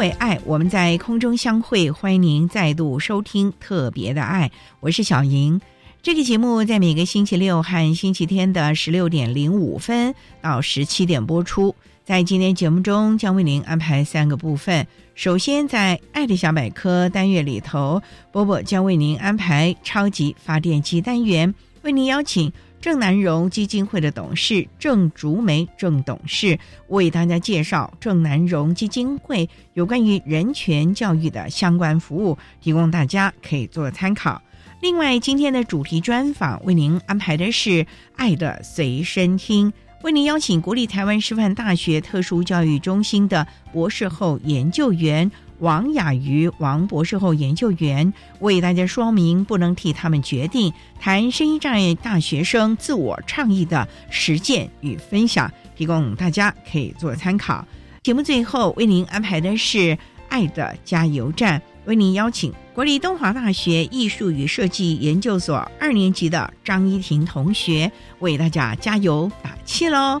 为爱，我们在空中相会，欢迎您再度收听特别的爱，我是小莹。这个节目在每个星期六和星期天的十六点零五分到十七点播出。在今天节目中，将为您安排三个部分。首先，在《爱的小百科》单元里头，波波将为您安排超级发电机单元，为您邀请郑南荣基金会的董事郑竹梅郑董事为大家介绍郑南荣基金会有关于人权教育的相关服务，提供大家可以做参考。另外，今天的主题专访为您安排的是《爱的随身听》。为您邀请国立台湾师范大学特殊教育中心的博士后研究员王雅瑜王博士后研究员，为大家说明不能替他们决定，谈声音障碍大学生自我倡议的实践与分享，提供大家可以做参考。节目最后为您安排的是爱的加油站。为您邀请国立东华大学艺术与设计研究所二年级的张依婷同学为大家加油打气喽！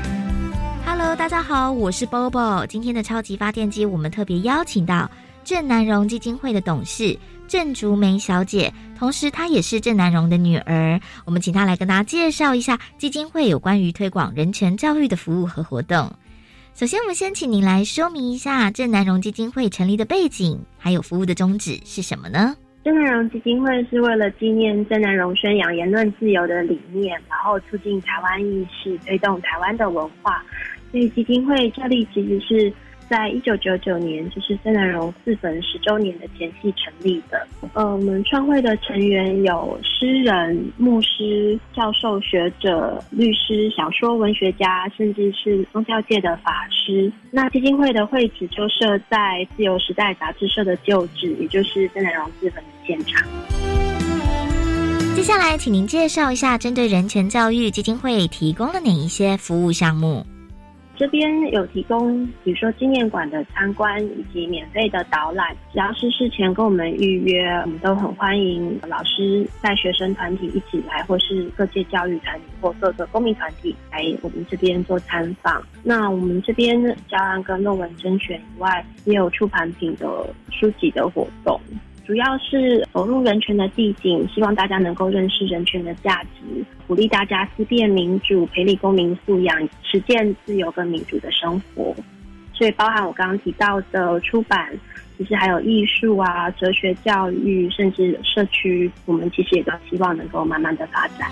Hello，大家好，我是 Bobo。今天的超级发电机，我们特别邀请到郑南荣基金会的董事郑竹梅小姐，同时她也是郑南荣的女儿。我们请她来跟大家介绍一下基金会有关于推广人权教育的服务和活动。首先，我们先请您来说明一下郑南荣基金会成立的背景，还有服务的宗旨是什么呢？郑南荣基金会是为了纪念郑南荣宣扬言论自由的理念，然后促进台湾意识，推动台湾的文化。所以基金会设立其实是。在一九九九年，就是郑南荣自焚十周年的前夕成立的。呃，我们创会的成员有诗人、牧师、教授、学者、律师、小说文学家，甚至是宗教界的法师。那基金会的会址就设在自由时代杂志社的旧址，也就是郑南荣自焚的现场。接下来，请您介绍一下针对人权教育基金会提供了哪一些服务项目。这边有提供，比如说纪念馆的参观以及免费的导览，只要是事前跟我们预约，我们都很欢迎老师带学生团体一起来，或是各界教育团体或各个公民团体来我们这边做参访。那我们这边教案跟论文甄选以外，也有出版品的书籍的活动。主要是走入人权的地景，希望大家能够认识人权的价值，鼓励大家思辨民主，培力公民素养，实践自由跟民主的生活。所以，包含我刚刚提到的出版，其实还有艺术啊、哲学教育，甚至社区，我们其实也都希望能够慢慢的发展。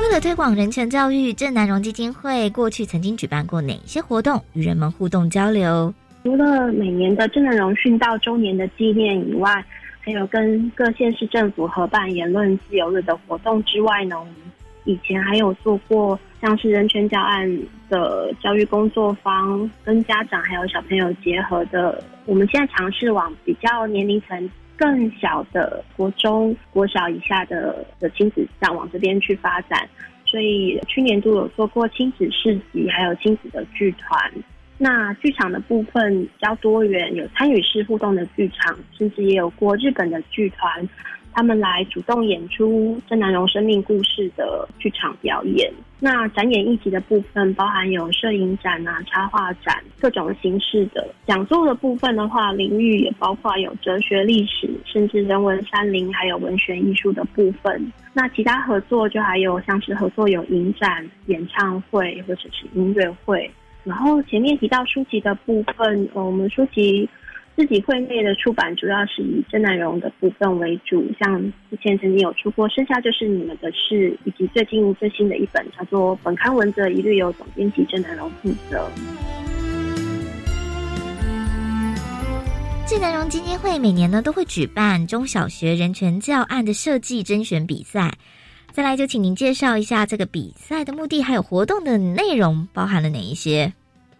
为了推广人权教育，郑南荣基金会过去曾经举办过哪些活动，与人们互动交流？除了每年的郑南荣殉道周年的纪念以外，还有跟各县市政府合办言论自由日的活动之外呢，我们以前还有做过像是人权教案的教育工作坊，跟家长还有小朋友结合的。我们现在尝试往比较年龄层更小的国中、国小以下的的亲子上往这边去发展。所以去年度有做过亲子市集，还有亲子的剧团。那剧场的部分比较多元，有参与式互动的剧场，甚至也有过日本的剧团，他们来主动演出郑南荣生命故事的剧场表演。那展演一集的部分，包含有摄影展啊、插画展各种形式的讲座的部分的话，领域也包括有哲学、历史，甚至人文、山林，还有文学艺术的部分。那其他合作就还有像是合作有影展、演唱会或者是音乐会。然后前面提到书籍的部分，呃我们书籍自己会内的出版主要是以真南荣的部分为主，像之前曾经有出过《剩下就是你们的事》，以及最近最新的一本叫做《本刊文则一律由总编辑真南荣负责》。真南荣基金会每年呢都会举办中小学人权教案的设计甄选比赛。再来就请您介绍一下这个比赛的目的，还有活动的内容包含了哪一些？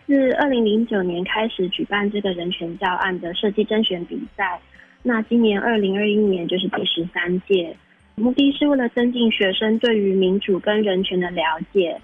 自二零零九年开始举办这个人权教案的设计甄选比赛，那今年二零二一年就是第十三届，目的是为了增进学生对于民主跟人权的了解，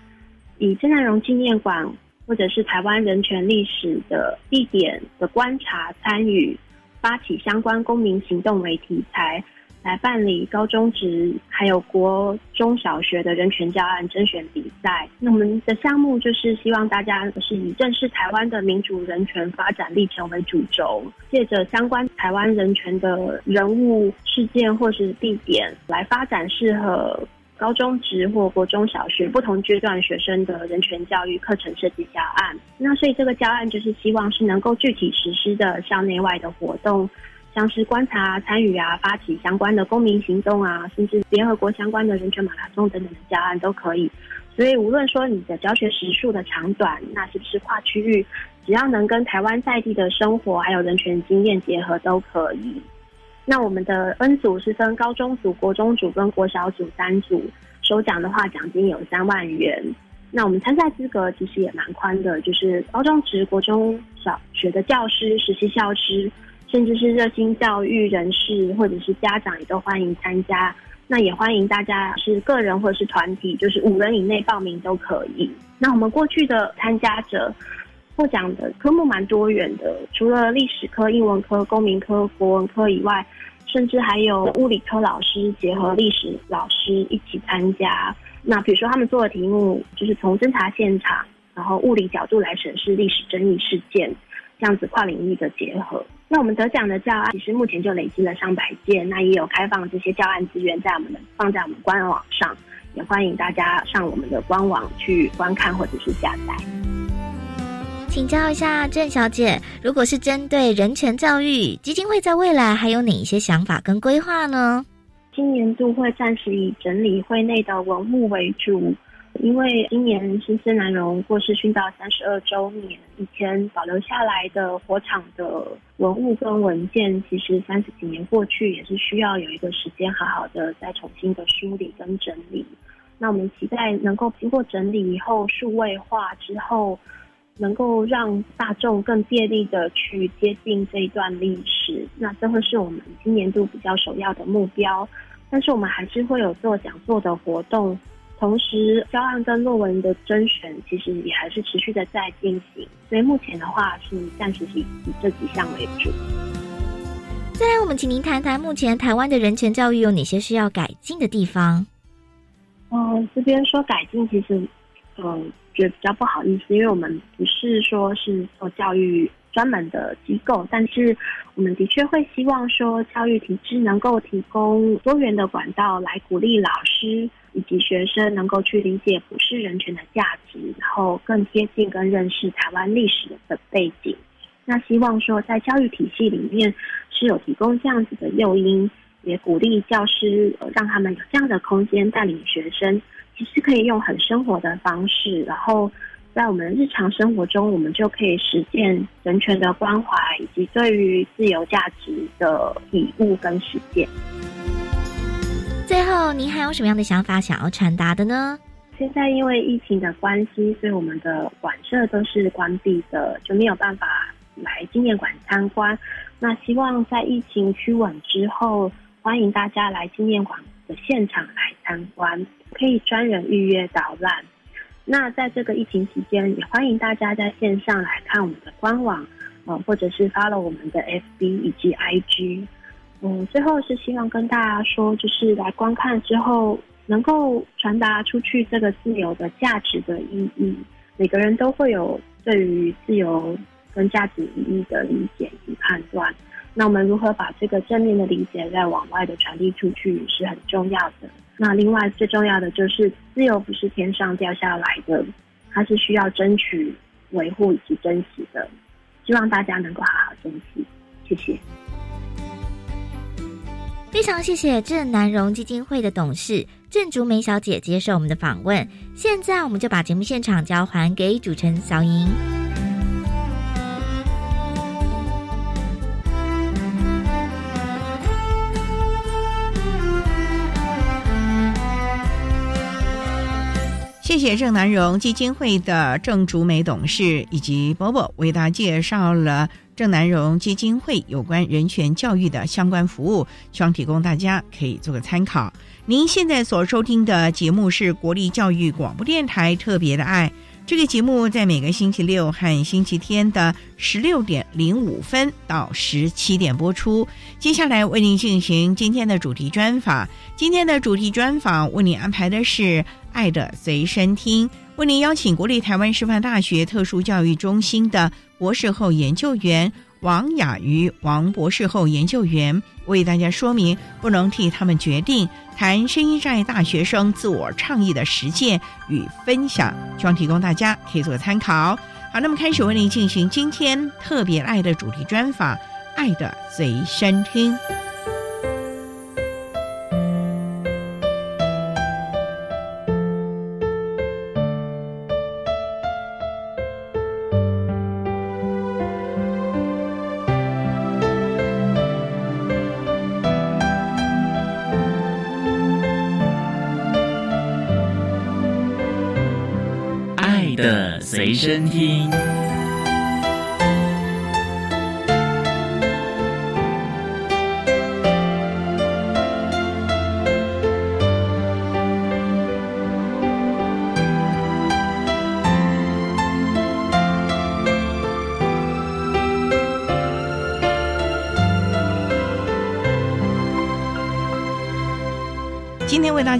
以郑南荣纪念馆或者是台湾人权历史的地点的观察参与，发起相关公民行动为题材。来办理高中职还有国中小学的人权教案甄选比赛。那我们的项目就是希望大家是以正视台湾的民主人权发展历程为主轴，借着相关台湾人权的人物事件或是地点，来发展适合高中职或国中小学不同阶段学生的人权教育课程设计教案。那所以这个教案就是希望是能够具体实施的校内外的活动。像是观察、参与啊，发起相关的公民行动啊，甚至联合国相关的人权马拉松等等的教案都可以。所以无论说你的教学时数的长短，那是不是跨区域，只要能跟台湾在地的生活还有人权经验结合都可以。那我们的 N 组是分高中组、国中组跟国小组三组，首奖的话奖金有三万元。那我们参赛资格其实也蛮宽的，就是高中职、国中小学的教师、实习教师。甚至是热心教育人士或者是家长也都欢迎参加，那也欢迎大家是个人或者是团体，就是五人以内报名都可以。那我们过去的参加者获奖的科目蛮多元的，除了历史科、英文科、公民科、国文科以外，甚至还有物理科老师结合历史老师一起参加。那比如说他们做的题目就是从侦查现场，然后物理角度来审视历史争议事件，这样子跨领域的结合。那我们得奖的教案，其实目前就累积了上百件，那也有开放这些教案资源在我们的放在我们官网上，也欢迎大家上我们的官网去观看或者是下载。请教一下郑小姐，如果是针对人权教育基金会，在未来还有哪一些想法跟规划呢？今年度会暂时以整理会内的文物为主。因为今年新生南荣过世殉道三十二周年，以前保留下来的火场的文物跟文件，其实三十几年过去，也是需要有一个时间好好的再重新的梳理跟整理。那我们期待能够经过整理以后，数位化之后，能够让大众更便利的去接近这一段历史。那这会是我们今年度比较首要的目标。但是我们还是会有做讲座的活动。同时，教案跟论文的甄选其实也还是持续的在进行，所以目前的话是暂时以以这几项为主。再来，我们请您谈谈目前台湾的人权教育有哪些需要改进的地方？嗯，这边说改进，其实嗯觉得比较不好意思，因为我们不是说是做教育专门的机构，但是我们的确会希望说教育体制能够提供多元的管道来鼓励老师。以及学生能够去理解普世人权的价值，然后更贴近跟认识台湾历史的背景。那希望说在教育体系里面是有提供这样子的诱因，也鼓励教师让他们有这样的空间带领学生，其实可以用很生活的方式，然后在我们日常生活中，我们就可以实践人权的关怀，以及对于自由价值的体悟跟实践。最后，您还有什么样的想法想要传达的呢？现在因为疫情的关系，所以我们的馆舍都是关闭的，就没有办法来纪念馆参观。那希望在疫情趋稳之后，欢迎大家来纪念馆的现场来参观，可以专人预约导览。那在这个疫情期间，也欢迎大家在线上来看我们的官网，呃，或者是发了我们的 FB 以及 IG。嗯，最后是希望跟大家说，就是来观看之后，能够传达出去这个自由的价值的意义。每个人都会有对于自由跟价值意义的理解与判断。那我们如何把这个正面的理解再往外的传递出去，是很重要的。那另外最重要的就是，自由不是天上掉下来的，它是需要争取、维护以及珍惜的。希望大家能够好好珍惜，谢谢。非常谢谢郑南荣基金会的董事郑竹梅小姐接受我们的访问。现在我们就把节目现场交还给主持人小莹。谢谢郑南荣基金会的郑竹梅董事以及波波为大家介绍了郑南荣基金会有关人权教育的相关服务，希望提供大家可以做个参考。您现在所收听的节目是国立教育广播电台特别的爱。这个节目在每个星期六和星期天的十六点零五分到十七点播出。接下来为您进行今天的主题专访。今天的主题专访为您安排的是《爱的随身听》，为您邀请国立台湾师范大学特殊教育中心的博士后研究员王雅瑜王博士后研究员。为大家说明，不能替他们决定谈声音障碍大学生自我倡议的实践与分享，希望提供大家可以做参考。好，那么开始为您进行今天特别爱的主题专访，《爱的随身听》。随身听。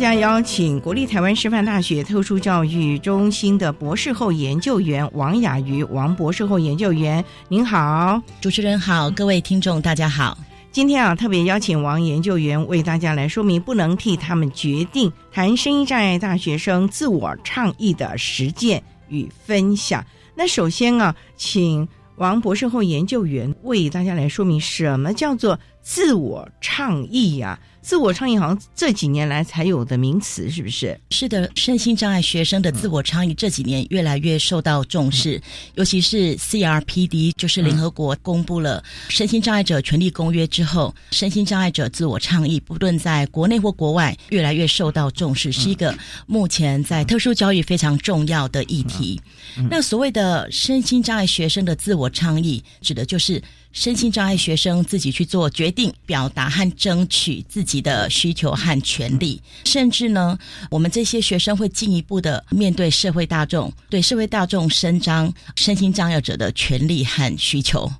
家邀请国立台湾师范大学特殊教育中心的博士后研究员王雅瑜王博士后研究员，您好，主持人好，各位听众大家好。今天啊，特别邀请王研究员为大家来说明，不能替他们决定谈声音障碍大学生自我倡议的实践与分享。那首先啊，请王博士后研究员为大家来说明，什么叫做自我倡议呀？自我倡议好像这几年来才有的名词，是不是？是的，身心障碍学生的自我倡议这几年越来越受到重视，尤其是 CRPD，就是联合国公布了身心障碍者权利公约之后，身心障碍者自我倡议不论在国内或国外越来越受到重视，是一个目前在特殊教育非常重要的议题。那所谓的身心障碍学生的自我倡议，指的就是。身心障碍学生自己去做决定、表达和争取自己的需求和权利，甚至呢，我们这些学生会进一步的面对社会大众，对社会大众伸张身心障碍者的权利和需求。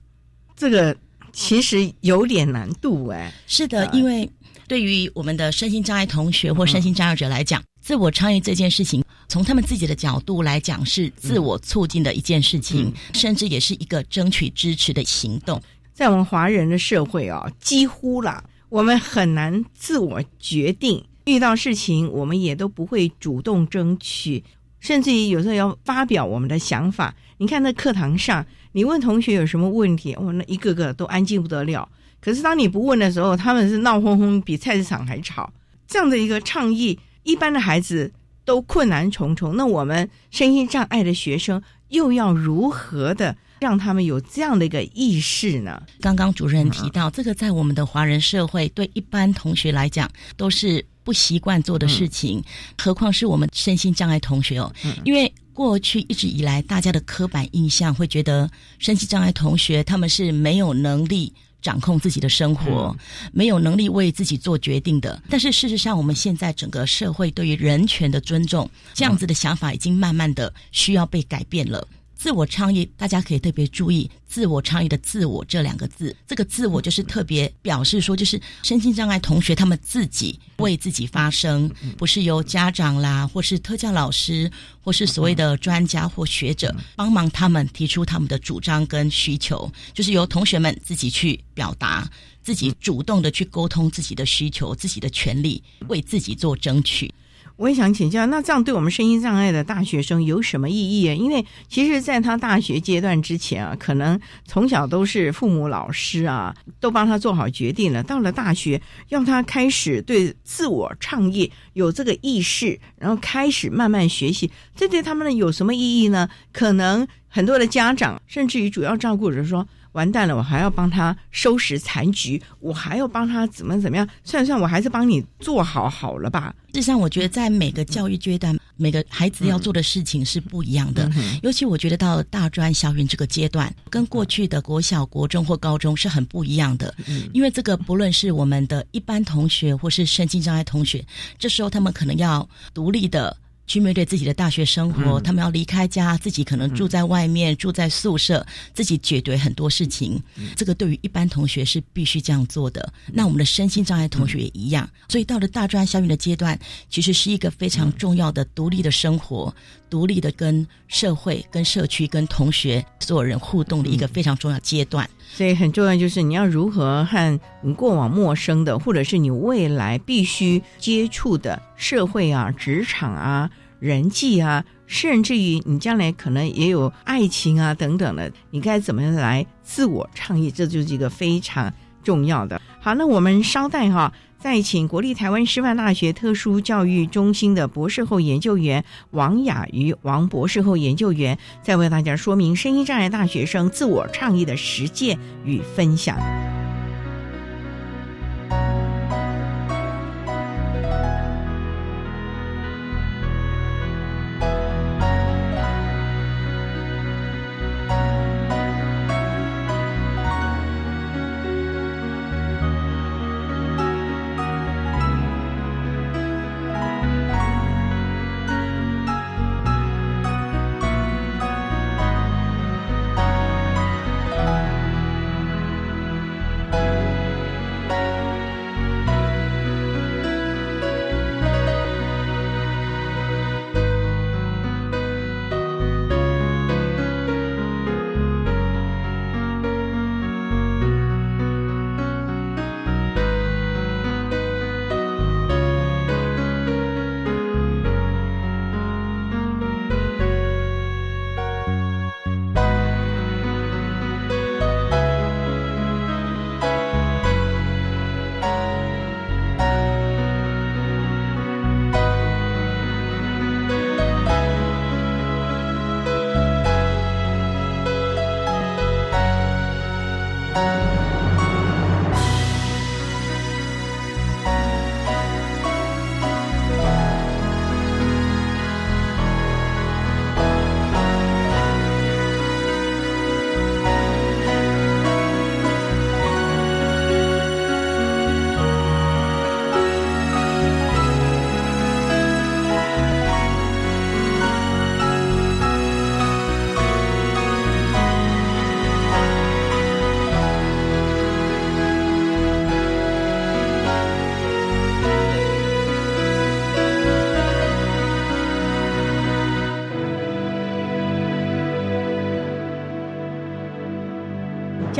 这个其实有点难度哎。是的，因为对于我们的身心障碍同学或身心障碍者来讲，自我倡议这件事情。从他们自己的角度来讲，是自我促进的一件事情，甚至也是一个争取支持的行动。在我们华人的社会啊，几乎啦，我们很难自我决定，遇到事情我们也都不会主动争取，甚至于有时候要发表我们的想法。你看，那课堂上，你问同学有什么问题，哇，那一个个都安静不得了。可是当你不问的时候，他们是闹哄哄，比菜市场还吵。这样的一个倡议，一般的孩子。都困难重重，那我们身心障碍的学生又要如何的让他们有这样的一个意识呢？刚刚主任提到，这个在我们的华人社会，对一般同学来讲都是不习惯做的事情，何况是我们身心障碍同学哦。因为过去一直以来，大家的刻板印象会觉得身心障碍同学他们是没有能力。掌控自己的生活，没有能力为自己做决定的。但是事实上，我们现在整个社会对于人权的尊重，这样子的想法已经慢慢的需要被改变了。自我倡议，大家可以特别注意“自我倡议”的“自我”这两个字。这个“自我”就是特别表示说，就是身心障碍同学他们自己为自己发声，不是由家长啦，或是特教老师，或是所谓的专家或学者帮忙他们提出他们的主张跟需求，就是由同学们自己去表达，自己主动的去沟通自己的需求、自己的权利，为自己做争取。我也想请教，那这样对我们身心障碍的大学生有什么意义啊？因为其实，在他大学阶段之前啊，可能从小都是父母、老师啊，都帮他做好决定了。到了大学，要他开始对自我创业有这个意识，然后开始慢慢学习，这对他们有什么意义呢？可能很多的家长，甚至于主要照顾者说。完蛋了，我还要帮他收拾残局，我还要帮他怎么怎么样？算算，我还是帮你做好好了吧。事实上，我觉得在每个教育阶段，每个孩子要做的事情是不一样的。尤其我觉得到大专、小云这个阶段，跟过去的国小、国中或高中是很不一样的。因为这个不论是我们的一般同学，或是身心障碍同学，这时候他们可能要独立的。去面对自己的大学生活，他们要离开家，自己可能住在外面，住在宿舍，自己解决很多事情。这个对于一般同学是必须这样做的。那我们的身心障碍同学也一样。所以到了大专校园的阶段，其实是一个非常重要的独立的生活，独立的跟社会、跟社区、跟同学所有人互动的一个非常重要阶段。所以很重要就是你要如何和你过往陌生的，或者是你未来必须接触的社会啊、职场啊。人际啊，甚至于你将来可能也有爱情啊等等的，你该怎么来自我倡议？这就是一个非常重要的。好，那我们稍待哈，再请国立台湾师范大学特殊教育中心的博士后研究员王雅瑜王博士后研究员，再为大家说明声音障碍大学生自我倡议的实践与分享。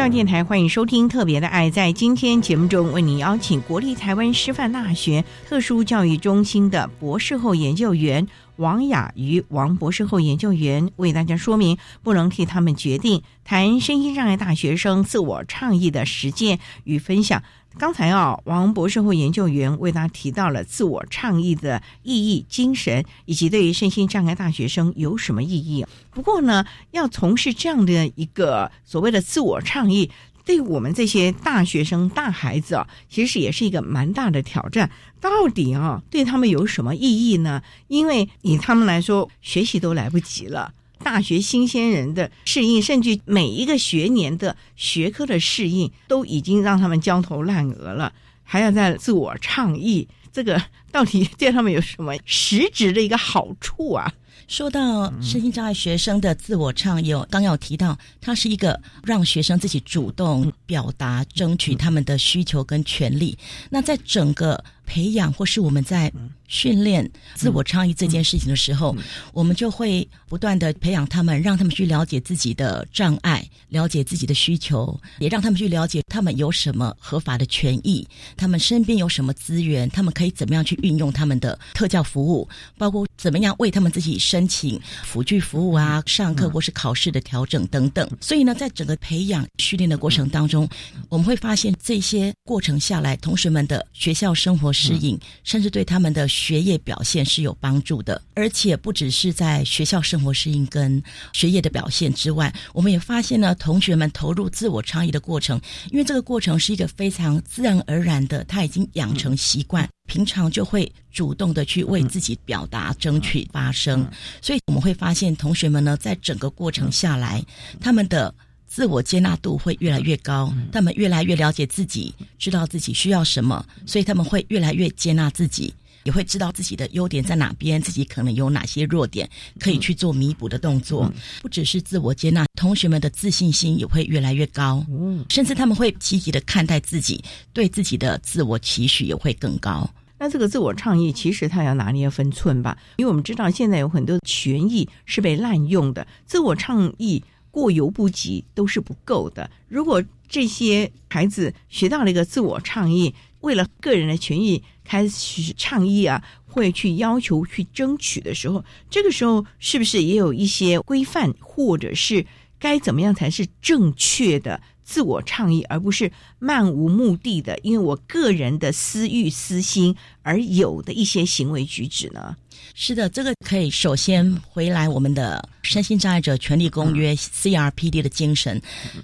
教电台欢迎收听《特别的爱》。在今天节目中，为您邀请国立台湾师范大学特殊教育中心的博士后研究员王雅瑜王博士后研究员，为大家说明不能替他们决定，谈身心障碍大学生自我倡议的实践与分享。刚才啊，王博士后研究员为他提到了自我倡议的意义、精神，以及对于身心障碍大学生有什么意义。不过呢，要从事这样的一个所谓的自我倡议，对我们这些大学生、大孩子啊，其实也是一个蛮大的挑战。到底啊，对他们有什么意义呢？因为以他们来说，学习都来不及了。大学新鲜人的适应，甚至每一个学年的学科的适应，都已经让他们焦头烂额了，还要在自我倡议，这个到底对他们有什么实质的一个好处啊？说到身心障碍学生的自我倡议，刚有提到，它是一个让学生自己主动表达、争取他们的需求跟权利。那在整个培养或是我们在训练自我倡议这件事情的时候，我们就会不断的培养他们，让他们去了解自己的障碍，了解自己的需求，也让他们去了解他们有什么合法的权益，他们身边有什么资源，他们可以怎么样去运用他们的特教服务，包括怎么样为他们自己申请辅具服务啊，上课或是考试的调整等等。所以呢，在整个培养训练的过程当中，我们会发现这些过程下来，同学们的学校生活适应，甚至对他们的学业表现是有帮助的。而且不只是在学校生活适应跟学业的表现之外，我们也发现呢，同学们投入自我倡议的过程，因为这个过程是一个非常自然而然的，他已经养成习惯，平常就会主动的去为自己表达、争取发声。所以我们会发现，同学们呢，在整个过程下来，他们的。自我接纳度会越来越高，他们越来越了解自己，知道自己需要什么，所以他们会越来越接纳自己，也会知道自己的优点在哪边，自己可能有哪些弱点可以去做弥补的动作。不只是自我接纳，同学们的自信心也会越来越高，甚至他们会积极的看待自己，对自己的自我期许也会更高。那这个自我倡议，其实他要拿捏分寸吧，因为我们知道现在有很多权益是被滥用的，自我倡议。过犹不及都是不够的。如果这些孩子学到了一个自我倡议，为了个人的权益开始倡议啊，会去要求去争取的时候，这个时候是不是也有一些规范，或者是该怎么样才是正确的自我倡议，而不是漫无目的的，因为我个人的私欲私心而有的一些行为举止呢？是的，这个可以首先回来我们的身心障碍者权利公约 CRPD 的精神，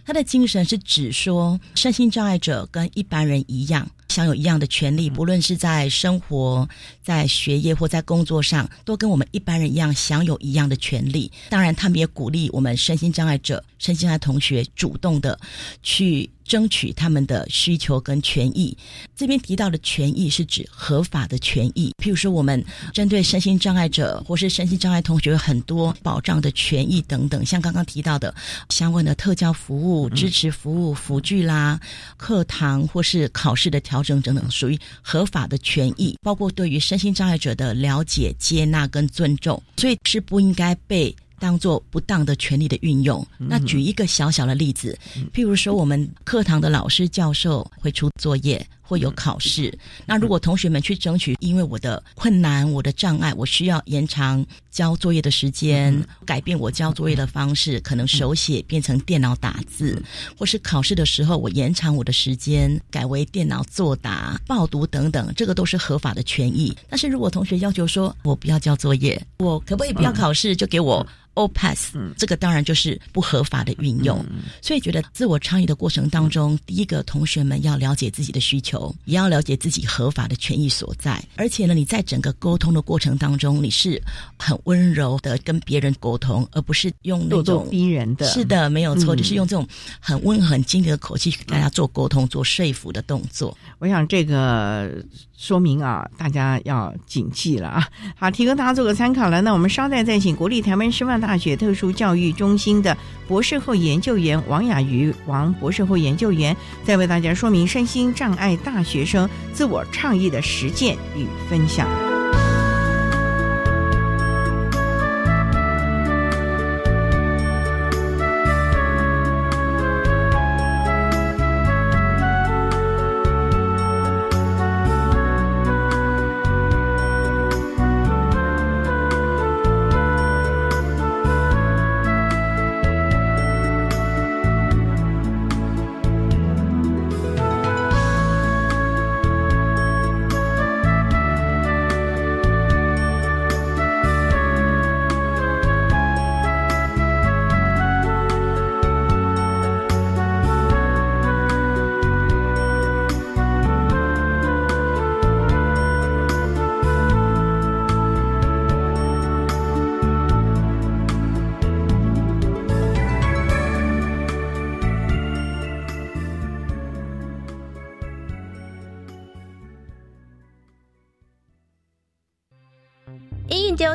它的精神是指说，身心障碍者跟一般人一样，享有一样的权利，不论是在生活、在学业或在工作上，都跟我们一般人一样享有一样的权利。当然，他们也鼓励我们身心障碍者、身心障碍同学主动的去。争取他们的需求跟权益。这边提到的权益是指合法的权益，譬如说我们针对身心障碍者或是身心障碍同学有很多保障的权益等等，像刚刚提到的相关的特教服务、支持服务、辅具啦、课堂或是考试的调整等等，属于合法的权益，包括对于身心障碍者的了解、接纳跟尊重，所以是不应该被。当做不当的权利的运用。那举一个小小的例子，譬如说，我们课堂的老师教授会出作业。会有考试，那如果同学们去争取，因为我的困难、我的障碍，我需要延长交作业的时间，改变我交作业的方式，可能手写变成电脑打字，或是考试的时候我延长我的时间，改为电脑作答、报读等等，这个都是合法的权益。但是如果同学要求说，我不要交作业，我可不可以不要考试就给我 O pass？这个当然就是不合法的运用。所以觉得自我倡议的过程当中，第一个同学们要了解自己的需求。也要了解自己合法的权益所在，而且呢，你在整个沟通的过程当中，你是很温柔的跟别人沟通，而不是用那种逼人的。是的，没有错，就是用这种很温和、很精的口气跟大家做沟通、做说服的动作。我想这个说明啊，大家要谨记了啊。好，提供大家做个参考了。那我们稍待再请国立台湾师范大学特殊教育中心的博士后研究员王雅瑜王博士后研究员，再为大家说明身心障碍。大学生自我倡议的实践与分享。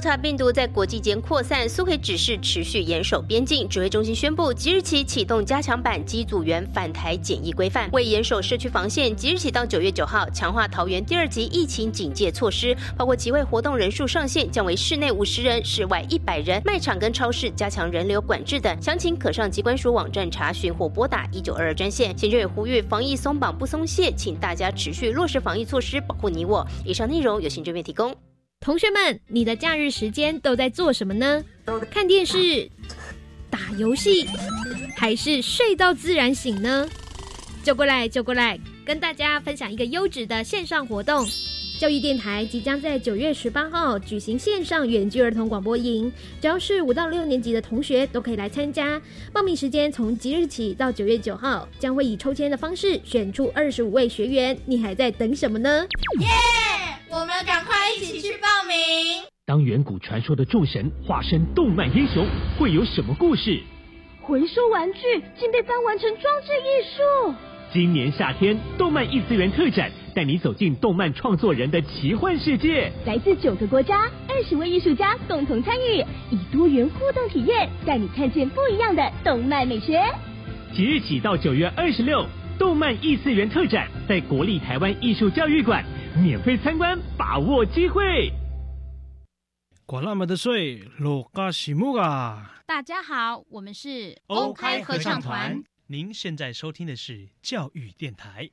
查病毒在国际间扩散，苏奎指示持续严守边境。指挥中心宣布，即日起启动加强版机组员返台检疫规范。为严守社区防线，即日起到九月九号，强化桃园第二级疫情警戒措施，包括集会活动人数上限降为室内五十人，室外一百人，卖场跟超市加强人流管制等。详情可上机关署网站查询或拨打一九二二专线。行政也呼吁防疫松绑不松懈，请大家持续落实防疫措施，保护你我。以上内容由行政院提供。同学们，你的假日时间都在做什么呢？看电视、打游戏，还是睡到自然醒呢？就过来，就过来，跟大家分享一个优质的线上活动。教育电台即将在九月十八号举行线上远距儿童广播营，只要是五到六年级的同学都可以来参加。报名时间从即日起到九月九号，将会以抽签的方式选出二十五位学员。你还在等什么呢？耶！我们赶快一起去报名。当远古传说的众神化身动漫英雄，会有什么故事？回收玩具竟被翻完成装置艺术。今年夏天，动漫异次元特展带你走进动漫创作人的奇幻世界。来自九个国家，二十位艺术家共同参与，以多元互动体验带你看见不一样的动漫美学。即日起到九月二十六，动漫异次元特展在国立台湾艺术教育馆免费参观，把握机会。管那么的水，罗嘎西木啊！大家好，我们是欧开合唱团。您现在收听的是教育电台。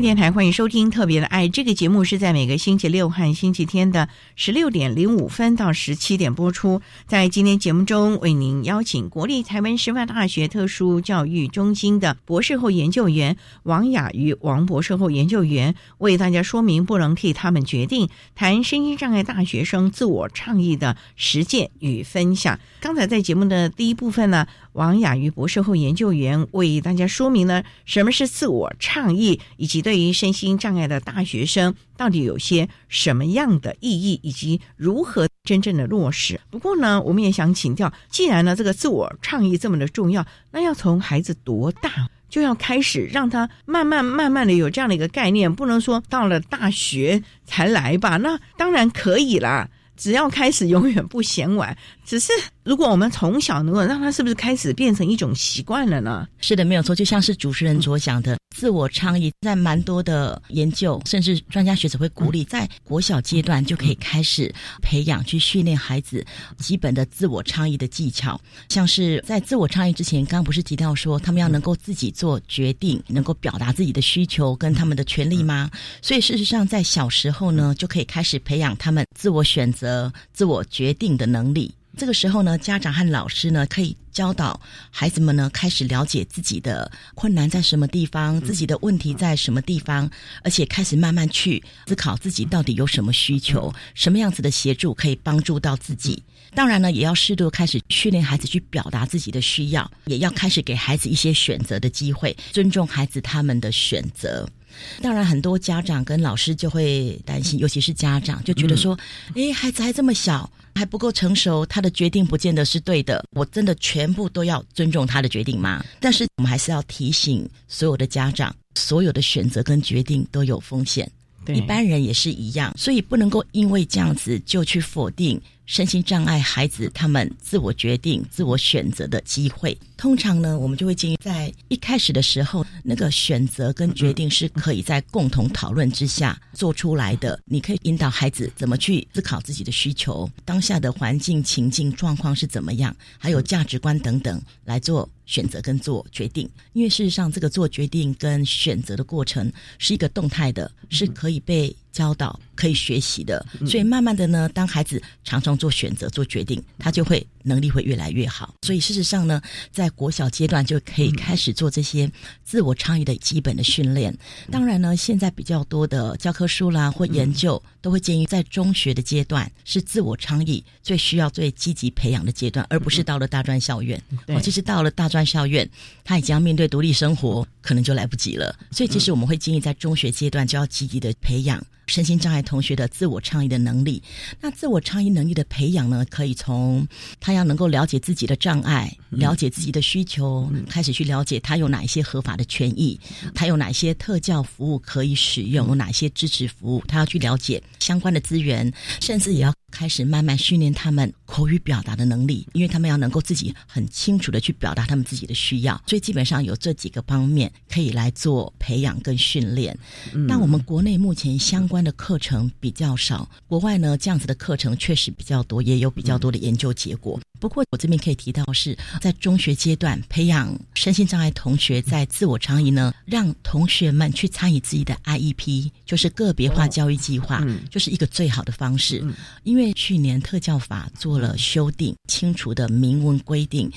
电台欢迎收听《特别的爱》这个节目，是在每个星期六和星期天的十六点零五分到十七点播出。在今天节目中，为您邀请国立台湾师范大学特殊教育中心的博士后研究员王雅瑜王博士后研究员，为大家说明不能替他们决定，谈身心障碍大学生自我倡议的实践与分享。刚才在节目的第一部分呢。王雅瑜博士后研究员为大家说明呢，什么是自我倡议，以及对于身心障碍的大学生到底有些什么样的意义，以及如何真正的落实。不过呢，我们也想请教，既然呢这个自我倡议这么的重要，那要从孩子多大就要开始让他慢慢慢慢的有这样的一个概念，不能说到了大学才来吧？那当然可以啦。只要开始，永远不嫌晚。只是如果我们从小能够让他，是不是开始变成一种习惯了呢？是的，没有错。就像是主持人所讲的，自我倡议，在蛮多的研究，甚至专家学者会鼓励，在国小阶段就可以开始培养、去训练孩子基本的自我倡议的技巧。像是在自我倡议之前，刚刚不是提到说，他们要能够自己做决定，能够表达自己的需求跟他们的权利吗？所以事实上，在小时候呢，就可以开始培养他们自我选择。自我决定的能力，这个时候呢，家长和老师呢，可以教导孩子们呢，开始了解自己的困难在什么地方，自己的问题在什么地方，而且开始慢慢去思考自己到底有什么需求，什么样子的协助可以帮助到自己。当然呢，也要适度开始训练孩子去表达自己的需要，也要开始给孩子一些选择的机会，尊重孩子他们的选择。当然，很多家长跟老师就会担心，尤其是家长就觉得说：“哎，孩子还这么小，还不够成熟，他的决定不见得是对的。我真的全部都要尊重他的决定吗？”但是我们还是要提醒所有的家长，所有的选择跟决定都有风险，一般人也是一样，所以不能够因为这样子就去否定。身心障碍孩子他们自我决定、自我选择的机会，通常呢，我们就会建议在一开始的时候，那个选择跟决定是可以在共同讨论之下做出来的。你可以引导孩子怎么去思考自己的需求，当下的环境情境状况是怎么样，还有价值观等等来做选择跟做决定。因为事实上，这个做决定跟选择的过程是一个动态的，是可以被。教导、可以学习的。所以慢慢的呢，当孩子常常做选择、做决定，他就会能力会越来越好。所以事实上呢，在国小阶段就可以开始做这些自我倡议的基本的训练。当然呢，现在比较多的教科书啦或研究都会建议，在中学的阶段是自我倡议最需要、最积极培养的阶段，而不是到了大专校院。哦，其实到了大专校院，他已经要面对独立生活，可能就来不及了。所以其实我们会建议在中学阶段就要积极的培养。身心障碍同学的自我倡议的能力，那自我倡议能力的培养呢，可以从他要能够了解自己的障碍，了解自己的需求，开始去了解他有哪一些合法的权益，他有哪些特教服务可以使用，有哪些支持服务，他要去了解相关的资源，甚至也要开始慢慢训练他们口语表达的能力，因为他们要能够自己很清楚的去表达他们自己的需要，所以基本上有这几个方面可以来做培养跟训练。那我们国内目前相关的课程比较少，国外呢这样子的课程确实比较多，也有比较多的研究结果。不过我这边可以提到是在中学阶段培养身心障碍同学在自我倡议呢，让同学们去参与自己的 IEP，就是个别化教育计划，就是一个最好的方式。因为去年特教法做了修订，清楚的明文规定。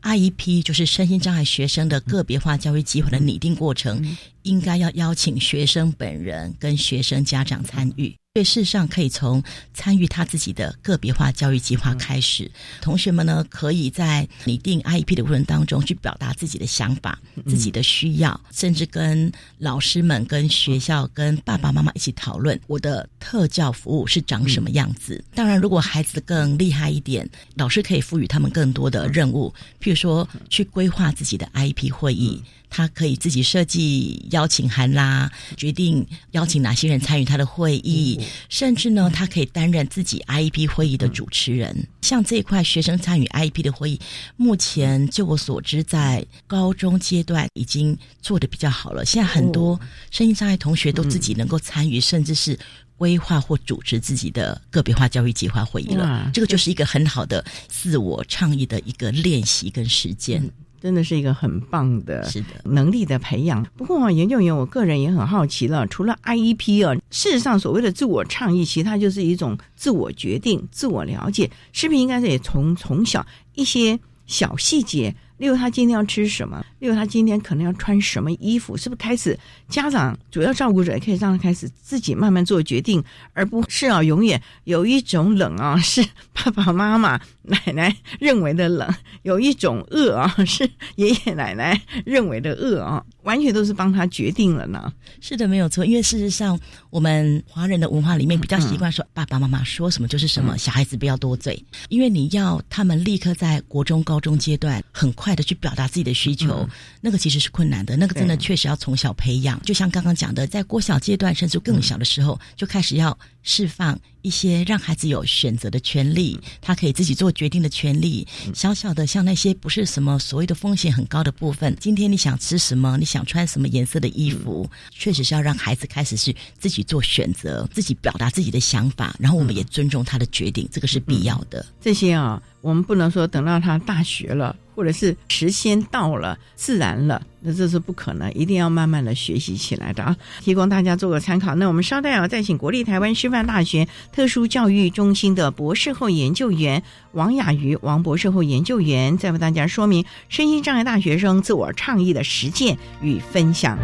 IEP 就是身心障碍学生的个别化教育计划的拟定过程，应该要邀请学生本人跟学生家长参与。对，事实上可以从参与他自己的个别化教育计划开始。同学们呢，可以在拟定 IEP 的过程当中去表达自己的想法、自己的需要，甚至跟老师们、跟学校、跟爸爸妈妈一起讨论我的特教服务是长什么样子。当然，如果孩子更厉害一点，老师可以赋予他们更多的任务，譬如说去规划自己的 IEP 会议。他可以自己设计邀请函啦，决定邀请哪些人参与他的会议，甚至呢，他可以担任自己 IEP 会议的主持人。像这一块学生参与 IEP 的会议，目前就我所知，在高中阶段已经做的比较好了。现在很多身心障碍同学都自己能够参与，甚至是规划或主持自己的个别化教育计划会议了。这个就是一个很好的自我倡议的一个练习跟实践。真的是一个很棒的是的能力的培养。不过啊，研究员，我个人也很好奇了。除了 IEP 啊，事实上所谓的自我倡议，其实它就是一种自我决定、自我了解。是不是应该是也从从小一些小细节，例如他今天要吃什么，例如他今天可能要穿什么衣服，是不是开始家长主要照顾者也可以让他开始自己慢慢做决定，而不是啊永远有一种冷啊是爸爸妈妈。奶奶认为的冷，有一种饿啊，是爷爷奶奶认为的饿啊，完全都是帮他决定了呢。是的，没有错。因为事实上，我们华人的文化里面比较习惯说爸爸妈妈说什么就是什么，小孩子不要多嘴。因为你要他们立刻在国中、高中阶段很快的去表达自己的需求，那个其实是困难的。那个真的确实要从小培养。就像刚刚讲的，在过小阶段甚至更小的时候，就开始要释放。一些让孩子有选择的权利，他可以自己做决定的权利。小小的，像那些不是什么所谓的风险很高的部分。今天你想吃什么？你想穿什么颜色的衣服？确实是要让孩子开始去自己做选择，自己表达自己的想法。然后我们也尊重他的决定，这个是必要的。这些啊。我们不能说等到他大学了，或者是时间到了、自然了，那这是不可能，一定要慢慢的学习起来的啊！提供大家做个参考。那我们稍待啊，再请国立台湾师范大学特殊教育中心的博士后研究员王雅瑜王博士后研究员，再为大家说明身心障碍大学生自我倡议的实践与分享。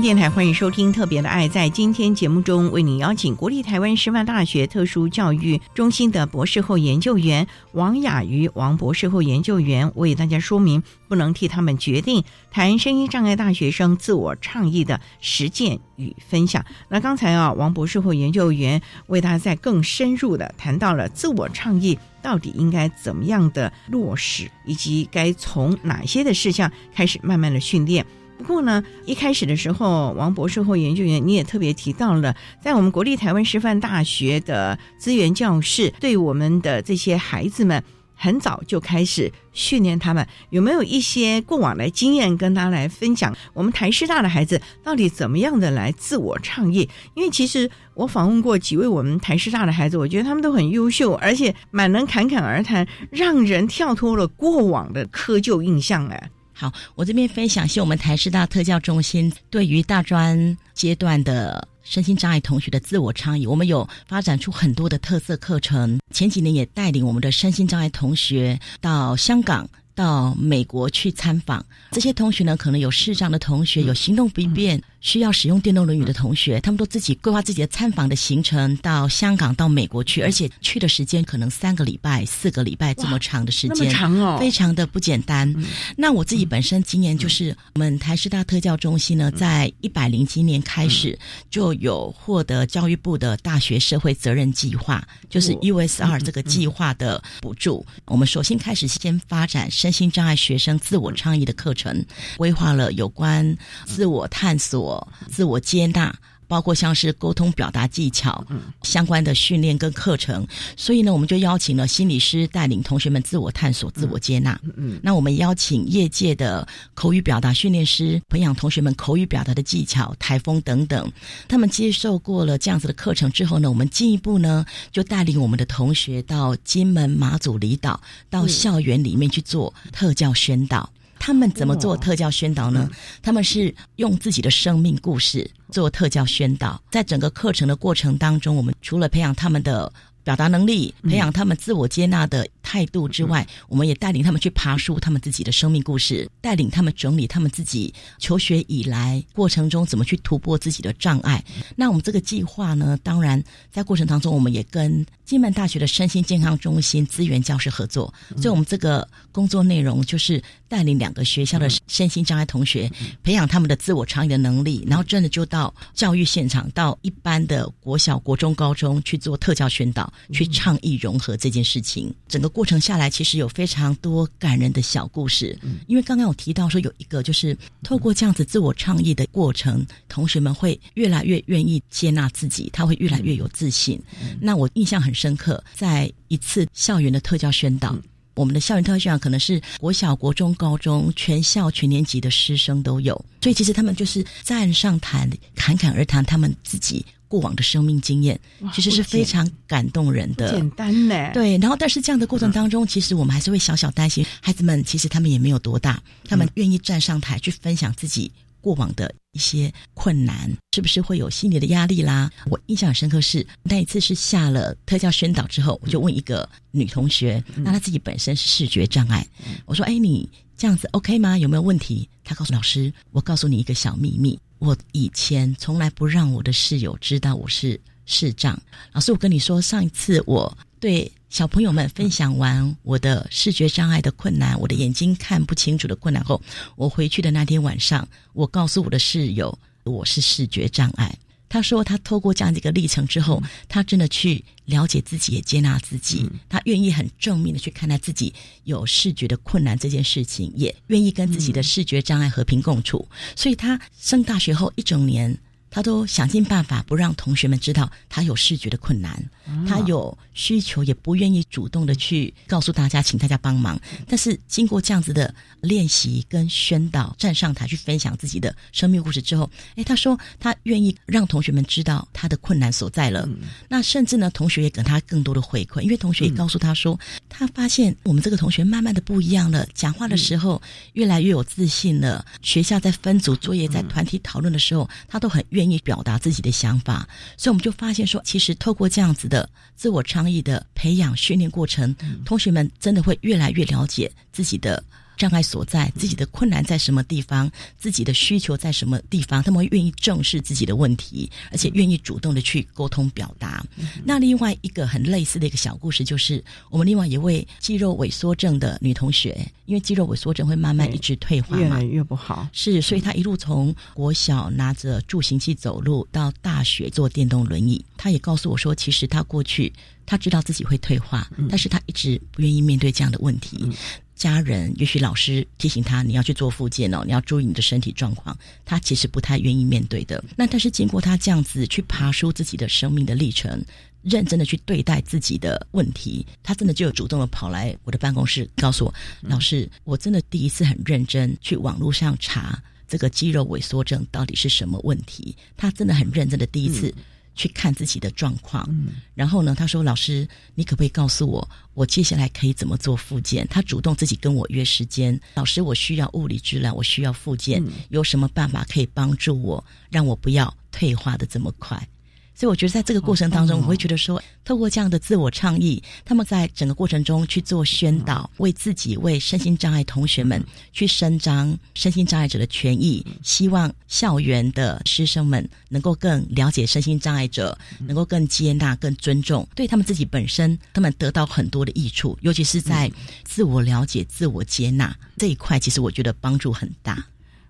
电台欢迎收听《特别的爱》。在今天节目中，为您邀请国立台湾师范大学特殊教育中心的博士后研究员王雅瑜王博士后研究员，为大家说明不能替他们决定谈声音障碍大学生自我倡议的实践与分享。那刚才啊，王博士后研究员为大家在更深入的谈到了自我倡议到底应该怎么样的落实，以及该从哪些的事项开始慢慢的训练。不过呢，一开始的时候，王博士后研究员你也特别提到了，在我们国立台湾师范大学的资源教室，对我们的这些孩子们，很早就开始训练他们。有没有一些过往的经验跟大家来分享？我们台师大的孩子到底怎么样的来自我创业？因为其实我访问过几位我们台师大的孩子，我觉得他们都很优秀，而且蛮能侃侃而谈，让人跳脱了过往的窠臼印象。哎。好，我这边分享一些我们台师大特教中心对于大专阶段的身心障碍同学的自我倡议，我们有发展出很多的特色课程。前几年也带领我们的身心障碍同学到香港。到美国去参访，这些同学呢，可能有视障的同学，有行动不便需要使用电动轮椅的同学，他们都自己规划自己的参访的行程，到香港、到美国去，而且去的时间可能三个礼拜、四个礼拜这么长的时间，长哦，非常的不简单。那我自己本身今年就是我们台师大特教中心呢，在一百零七年开始就有获得教育部的大学社会责任计划，就是 USR 这个计划的补助。我们首先开始先发展。身心障碍学生自我倡议的课程，规划了有关自我探索、自我接纳。包括像是沟通表达技巧相关的训练跟课程，所以呢，我们就邀请了心理师带领同学们自我探索、自我接纳。嗯，那我们邀请业界的口语表达训练师培养同学们口语表达的技巧、台风等等。他们接受过了这样子的课程之后呢，我们进一步呢就带领我们的同学到金门、马祖离岛，到校园里面去做特教宣导。他们怎么做特教宣导呢？他们是用自己的生命故事做特教宣导，在整个课程的过程当中，我们除了培养他们的。表达能力，培养他们自我接纳的态度之外，我们也带领他们去爬书他们自己的生命故事，带领他们整理他们自己求学以来过程中怎么去突破自己的障碍。那我们这个计划呢，当然在过程当中，我们也跟金门大学的身心健康中心资源教师合作，所以我们这个工作内容就是带领两个学校的身心障碍同学，培养他们的自我长理的能力，然后真的就到教育现场，到一般的国小、国中、高中去做特教宣导。去倡议融合这件事情，整个过程下来，其实有非常多感人的小故事。因为刚刚我提到说，有一个就是透过这样子自我倡议的过程，同学们会越来越愿意接纳自己，他会越来越有自信。那我印象很深刻，在一次校园的特教宣导，我们的校园特教宣导可能是国小、国中、高中全校全年级的师生都有，所以其实他们就是站上台侃侃而谈他们自己。过往的生命经验其实是非常感动人的，简单呢。对，然后但是这样的过程当中，其实我们还是会小小担心，孩子们其实他们也没有多大，他们愿意站上台去分享自己过往的一些困难，是不是会有心理的压力啦？我印象很深刻是那一次是下了特教宣导之后，我就问一个女同学，那她自己本身是视觉障碍，我说：“哎，你这样子 OK 吗？有没有问题？”她告诉老师：“我告诉你一个小秘密。”我以前从来不让我的室友知道我是视障。老师，我跟你说，上一次我对小朋友们分享完我的视觉障碍的困难，我的眼睛看不清楚的困难后，我回去的那天晚上，我告诉我的室友我是视觉障碍。他说，他透过这样的一个历程之后，他真的去了解自己，也接纳自己。他愿意很正面的去看待自己有视觉的困难这件事情，也愿意跟自己的视觉障碍和平共处。所以，他升大学后一整年。他都想尽办法不让同学们知道他有视觉的困难，他有需求也不愿意主动的去告诉大家，请大家帮忙。但是经过这样子的练习跟宣导，站上台去分享自己的生命故事之后，哎，他说他愿意让同学们知道他的困难所在了。那甚至呢，同学也给他更多的回馈，因为同学也告诉他说，他发现我们这个同学慢慢的不一样了，讲话的时候越来越有自信了。学校在分组作业、在团体讨论的时候，他都很愿。意表达自己的想法，所以我们就发现说，其实透过这样子的自我倡议的培养训练过程，同学们真的会越来越了解自己的障碍所在，自己的困难在什么地方，自己的需求在什么地方，他们会愿意正视自己的问题，而且愿意主动的去沟通表达。那另外一个很类似的一个小故事，就是我们另外一位肌肉萎缩症的女同学，因为肌肉萎缩症会慢慢一直退化嘛，越来越不好。是，所以她一路从国小拿着助行器走路，到大学坐电动轮椅。她也告诉我说，其实她过去她知道自己会退化，但是她一直不愿意面对这样的问题。家人也许老师提醒他，你要去做复健哦，你要注意你的身体状况。他其实不太愿意面对的。那但是经过他这样子去爬出自己的生命的历程，认真的去对待自己的问题，他真的就有主动的跑来我的办公室，告诉我，老师，我真的第一次很认真去网络上查这个肌肉萎缩症到底是什么问题。他真的很认真的第一次。去看自己的状况，然后呢，他说：“老师，你可不可以告诉我，我接下来可以怎么做复健？”他主动自己跟我约时间，老师，我需要物理治疗，我需要复健，有什么办法可以帮助我，让我不要退化的这么快？所以我觉得在这个过程当中，我会觉得说，透过这样的自我倡议，他们在整个过程中去做宣导，为自己、为身心障碍同学们去伸张身心障碍者的权益，希望校园的师生们能够更了解身心障碍者，能够更接纳、更尊重，对他们自己本身，他们得到很多的益处，尤其是在自我了解、自我接纳这一块，其实我觉得帮助很大。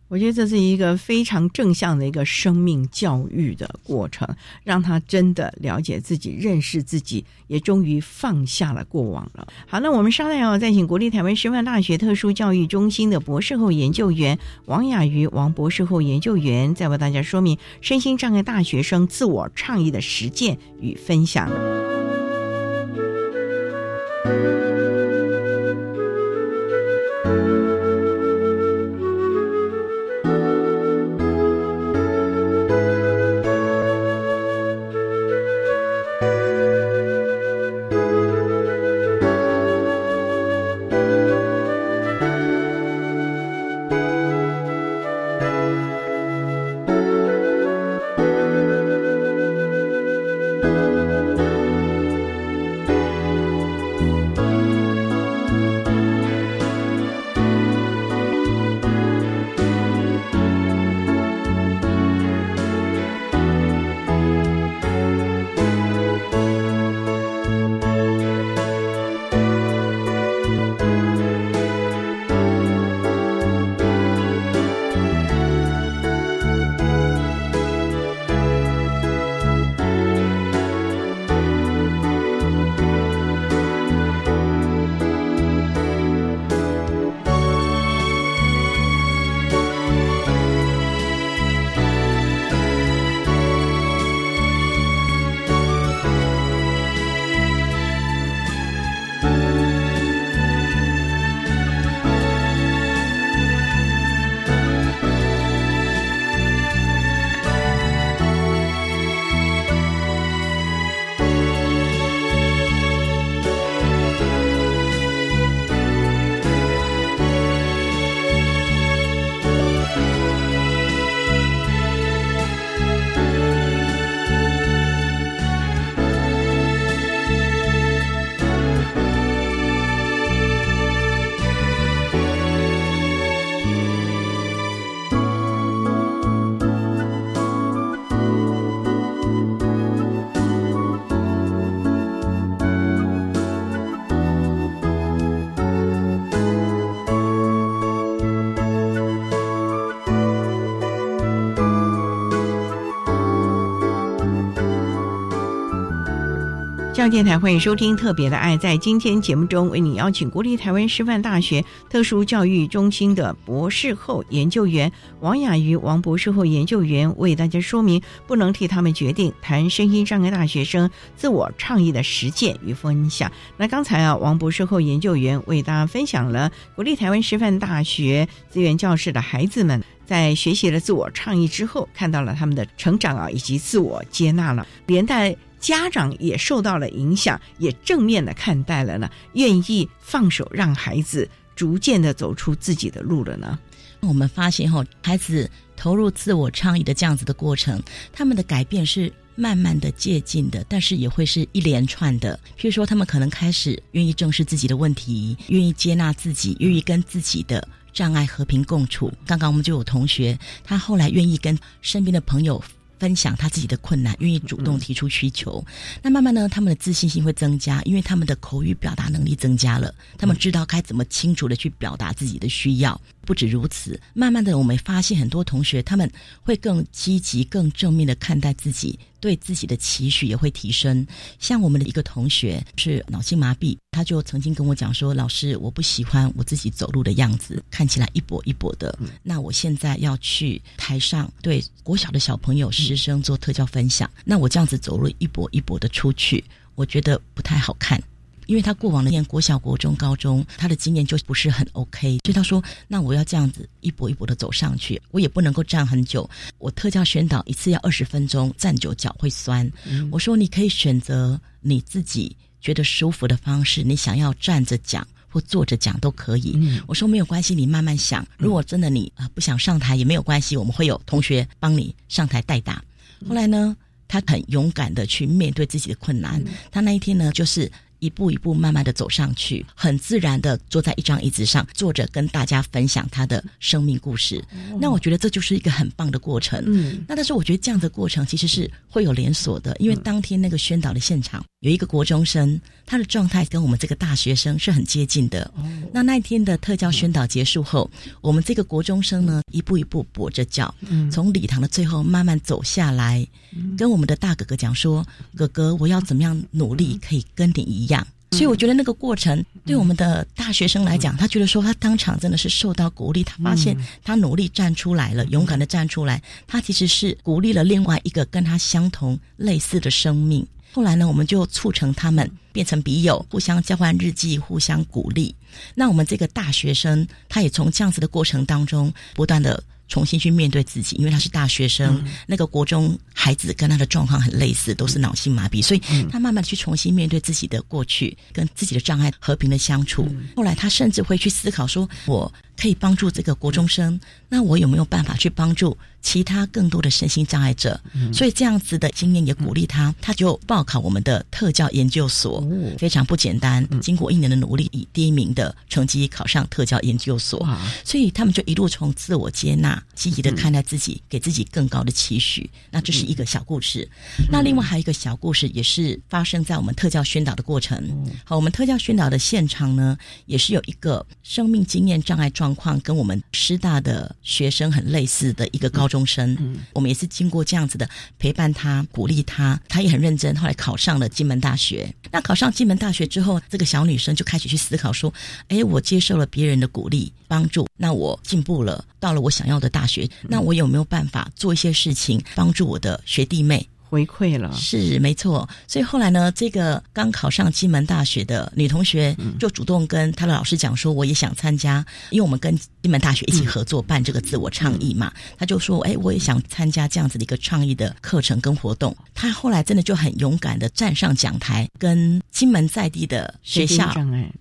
我觉得这是一个非常正向的一个生命教育的过程，让他真的了解自己、认识自己，也终于放下了过往了。好，那我们稍待要再请国立台湾师范大学特殊教育中心的博士后研究员王雅瑜王博士后研究员，再为大家说明身心障碍大学生自我倡议的实践与分享。电台欢迎收听《特别的爱》。在今天节目中，为你邀请国立台湾师范大学特殊教育中心的博士后研究员王雅瑜王博士后研究员，为大家说明不能替他们决定，谈身心障碍大学生自我倡议的实践与分享。那刚才啊，王博士后研究员为大家分享了国立台湾师范大学资源教室的孩子们在学习了自我倡议之后，看到了他们的成长啊，以及自我接纳了，连带。家长也受到了影响，也正面的看待了呢，愿意放手让孩子逐渐的走出自己的路了呢。我们发现哈，孩子投入自我倡议的这样子的过程，他们的改变是慢慢的接近的，但是也会是一连串的。譬如说，他们可能开始愿意正视自己的问题，愿意接纳自己，愿意跟自己的障碍和平共处。刚刚我们就有同学，他后来愿意跟身边的朋友。分享他自己的困难，愿意主动提出需求，那慢慢呢，他们的自信心会增加，因为他们的口语表达能力增加了，他们知道该怎么清楚的去表达自己的需要。不止如此，慢慢的，我们发现很多同学他们会更积极、更正面的看待自己，对自己的期许也会提升。像我们的一个同学是脑性麻痹，他就曾经跟我讲说：“老师，我不喜欢我自己走路的样子，看起来一跛一跛的。那我现在要去台上对国小的小朋友师生做特教分享，那我这样子走路一跛一跛的出去，我觉得不太好看。”因为他过往的念国小、国中、高中，他的经验就不是很 OK，所以他说：“那我要这样子一步一步的走上去，我也不能够站很久。我特教宣导一次要二十分钟，站久脚会酸。我说你可以选择你自己觉得舒服的方式，你想要站着讲或坐着讲都可以。我说没有关系，你慢慢想。如果真的你啊不想上台也没有关系，我们会有同学帮你上台代打。后来呢，他很勇敢的去面对自己的困难。他那一天呢，就是。一步一步慢慢的走上去，很自然的坐在一张椅子上坐着，跟大家分享他的生命故事。那我觉得这就是一个很棒的过程。嗯，那但是我觉得这样的过程其实是会有连锁的，因为当天那个宣导的现场有一个国中生，他的状态跟我们这个大学生是很接近的。那那一天的特教宣导结束后，我们这个国中生呢，一步一步跛着脚，从礼堂的最后慢慢走下来，跟我们的大哥哥讲说：“哥哥，我要怎么样努力可以跟你一样？”所以我觉得那个过程对我们的大学生来讲，他觉得说他当场真的是受到鼓励，他发现他努力站出来了，勇敢的站出来，他其实是鼓励了另外一个跟他相同类似的生命。后来呢，我们就促成他们变成笔友，互相交换日记，互相鼓励。那我们这个大学生，他也从这样子的过程当中不断的。重新去面对自己，因为他是大学生，那个国中孩子跟他的状况很类似，都是脑性麻痹，所以他慢慢去重新面对自己的过去，跟自己的障碍和平的相处。后来他甚至会去思考说：“我可以帮助这个国中生，那我有没有办法去帮助？”其他更多的身心障碍者，所以这样子的经验也鼓励他，他就报考我们的特教研究所，非常不简单。经过一年的努力，以第一名的成绩考上特教研究所，所以他们就一路从自我接纳、积极的看待自己，给自己更高的期许。那这是一个小故事。那另外还有一个小故事，也是发生在我们特教宣导的过程。好，我们特教宣导的现场呢，也是有一个生命经验障碍状况跟我们师大的学生很类似的一个高中。生。嗯，我们也是经过这样子的陪伴他、鼓励他，他也很认真。后来考上了金门大学。那考上金门大学之后，这个小女生就开始去思考说：“哎，我接受了别人的鼓励、帮助，那我进步了，到了我想要的大学，那我有没有办法做一些事情，帮助我的学弟妹？”回馈了是没错，所以后来呢，这个刚考上金门大学的女同学就主动跟她的老师讲说，我也想参加，因为我们跟金门大学一起合作办这个自我倡议嘛，她就说，哎，我也想参加这样子的一个倡议的课程跟活动。她后来真的就很勇敢的站上讲台，跟金门在地的学校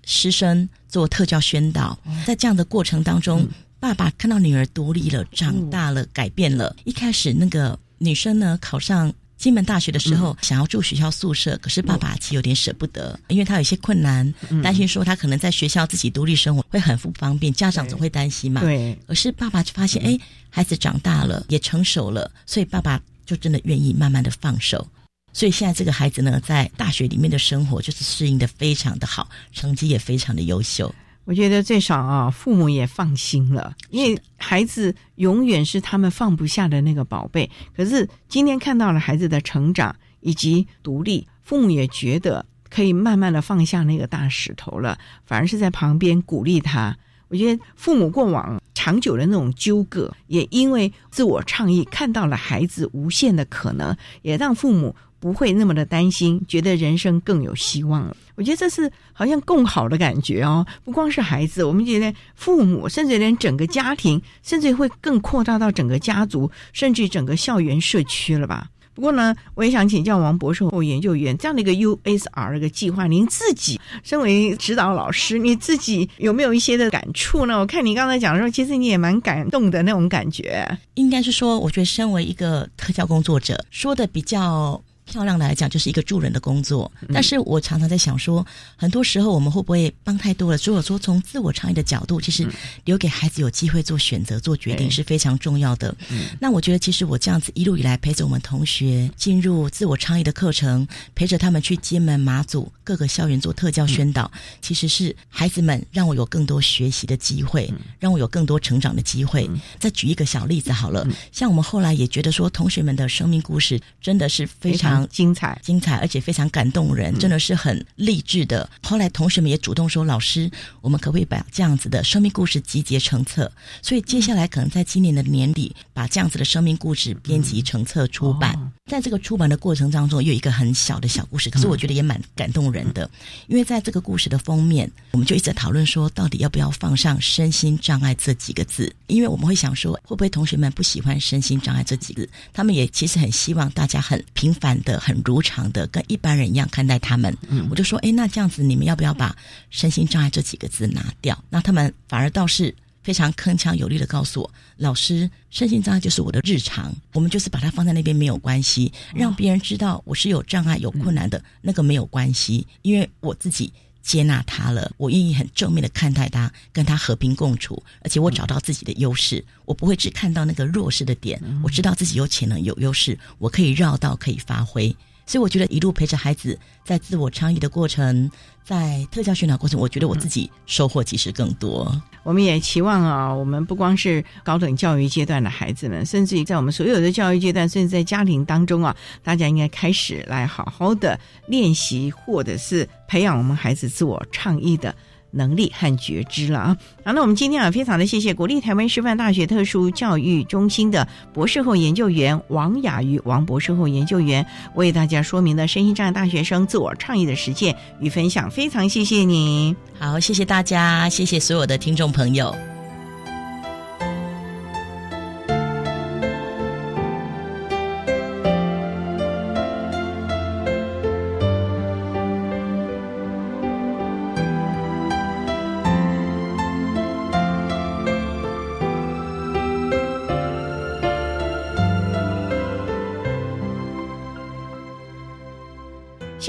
师生做特教宣导。在这样的过程当中，爸爸看到女儿独立了、长大了、改变了。一开始那个女生呢，考上。金门大学的时候，想要住学校宿舍，可是爸爸其实有点舍不得，因为他有一些困难，担心说他可能在学校自己独立生活会很不方便，家长总会担心嘛。对。可是爸爸就发现，哎，孩子长大了，也成熟了，所以爸爸就真的愿意慢慢的放手。所以现在这个孩子呢，在大学里面的生活就是适应的非常的好，成绩也非常的优秀。我觉得最少啊，父母也放心了，因为孩子永远是他们放不下的那个宝贝。可是今天看到了孩子的成长以及独立，父母也觉得可以慢慢的放下那个大石头了，反而是在旁边鼓励他。我觉得父母过往长久的那种纠葛，也因为自我倡议看到了孩子无限的可能，也让父母。不会那么的担心，觉得人生更有希望了。我觉得这是好像更好的感觉哦。不光是孩子，我们觉得父母，甚至连整个家庭，甚至会更扩大到整个家族，甚至整个校园社区了吧？不过呢，我也想请教王博士或研究员，这样的一个 USR 这个计划，您自己身为指导老师，你自己有没有一些的感触呢？我看你刚才讲的时候，其实你也蛮感动的那种感觉。应该是说，我觉得身为一个特教工作者，说的比较。漂亮的来讲，就是一个助人的工作。但是我常常在想说，很多时候我们会不会帮太多了？如果说从自我倡议的角度，其实留给孩子有机会做选择、做决定是非常重要的。那我觉得，其实我这样子一路以来陪着我们同学进入自我倡议的课程，陪着他们去金门、马祖各个校园做特教宣导，其实是孩子们让我有更多学习的机会，让我有更多成长的机会。再举一个小例子好了，像我们后来也觉得说，同学们的生命故事真的是非常。精彩，精彩，而且非常感动人，真的是很励志的。后来同学们也主动说：“老师，我们可不可以把这样子的生命故事集结成册？”所以接下来可能在今年的年底，把这样子的生命故事编辑成册出版。在这个出版的过程当中，有一个很小的小故事，可是我觉得也蛮感动人的。因为在这个故事的封面，我们就一直在讨论说，到底要不要放上“身心障碍”这几个字？因为我们会想说，会不会同学们不喜欢“身心障碍”这几个字？他们也其实很希望大家很平凡的、很如常的跟一般人一样看待他们。嗯我就说，哎，那这样子，你们要不要把“身心障碍”这几个字拿掉？那他们反而倒是。非常铿锵有力的告诉我，老师，身心障碍就是我的日常，我们就是把它放在那边没有关系，让别人知道我是有障碍、有困难的那个没有关系，因为我自己接纳他了，我愿意很正面的看待他，跟他和平共处，而且我找到自己的优势，我不会只看到那个弱势的点，我知道自己有潜能、有优势，我可以绕道、可以发挥。所以我觉得一路陪着孩子在自我倡议的过程，在特教训导过程，我觉得我自己收获其实更多。我们也期望啊，我们不光是高等教育阶段的孩子们，甚至于在我们所有的教育阶段，甚至在家庭当中啊，大家应该开始来好好的练习，或者是培养我们孩子自我倡议的。能力和觉知了啊！好，那我们今天啊，非常的谢谢国立台湾师范大学特殊教育中心的博士后研究员王雅瑜王博士后研究员为大家说明的身心障碍大学生自我倡议的实践与分享，非常谢谢你。好，谢谢大家，谢谢所有的听众朋友。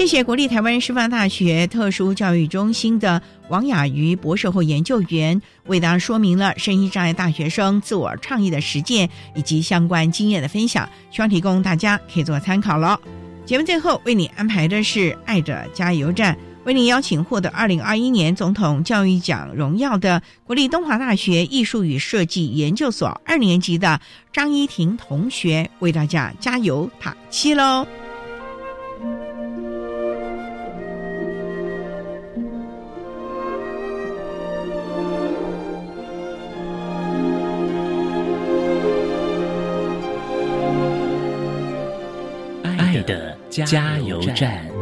谢国立台湾师范大学特殊教育中心的王雅瑜博士后研究员为大家说明了声音障碍大学生自我倡议的实践以及相关经验的分享，希望提供大家可以做参考了。节目最后为你安排的是“爱的加油站”，为你邀请获得二零二一年总统教育奖荣耀的国立东华大学艺术与设计研究所二年级的张依婷同学为大家加油打气喽。加油站。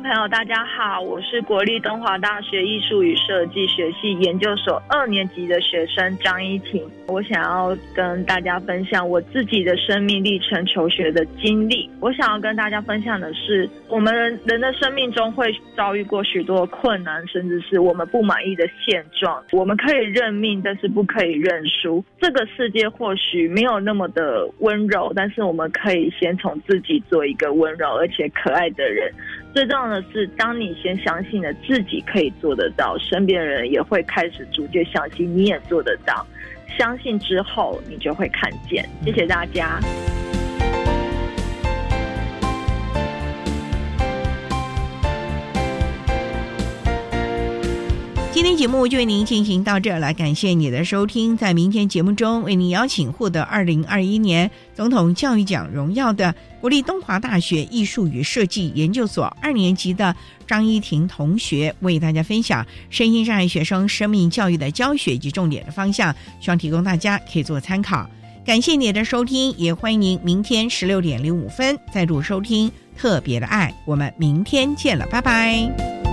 朋友，大家好，我是国立东华大学艺术与设计学系研究所二年级的学生张依婷。我想要跟大家分享我自己的生命历程、求学的经历。我想要跟大家分享的是，我们人的生命中会遭遇过许多困难，甚至是我们不满意的现状。我们可以认命，但是不可以认输。这个世界或许没有那么的温柔，但是我们可以先从自己做一个温柔而且可爱的人。最重要的是，当你先相信了自己可以做得到，身边人也会开始逐渐相信你也做得到。相信之后，你就会看见。谢谢大家。今天节目就为您进行到这儿了，感谢你的收听。在明天节目中，为您邀请获得二零二一年总统教育奖荣耀的国立东华大学艺术与设计研究所二年级的张依婷同学，为大家分享身心障碍学生生命教育的教学以及重点的方向，希望提供大家可以做参考。感谢你的收听，也欢迎您明天十六点零五分再度收听特别的爱。我们明天见了，拜拜。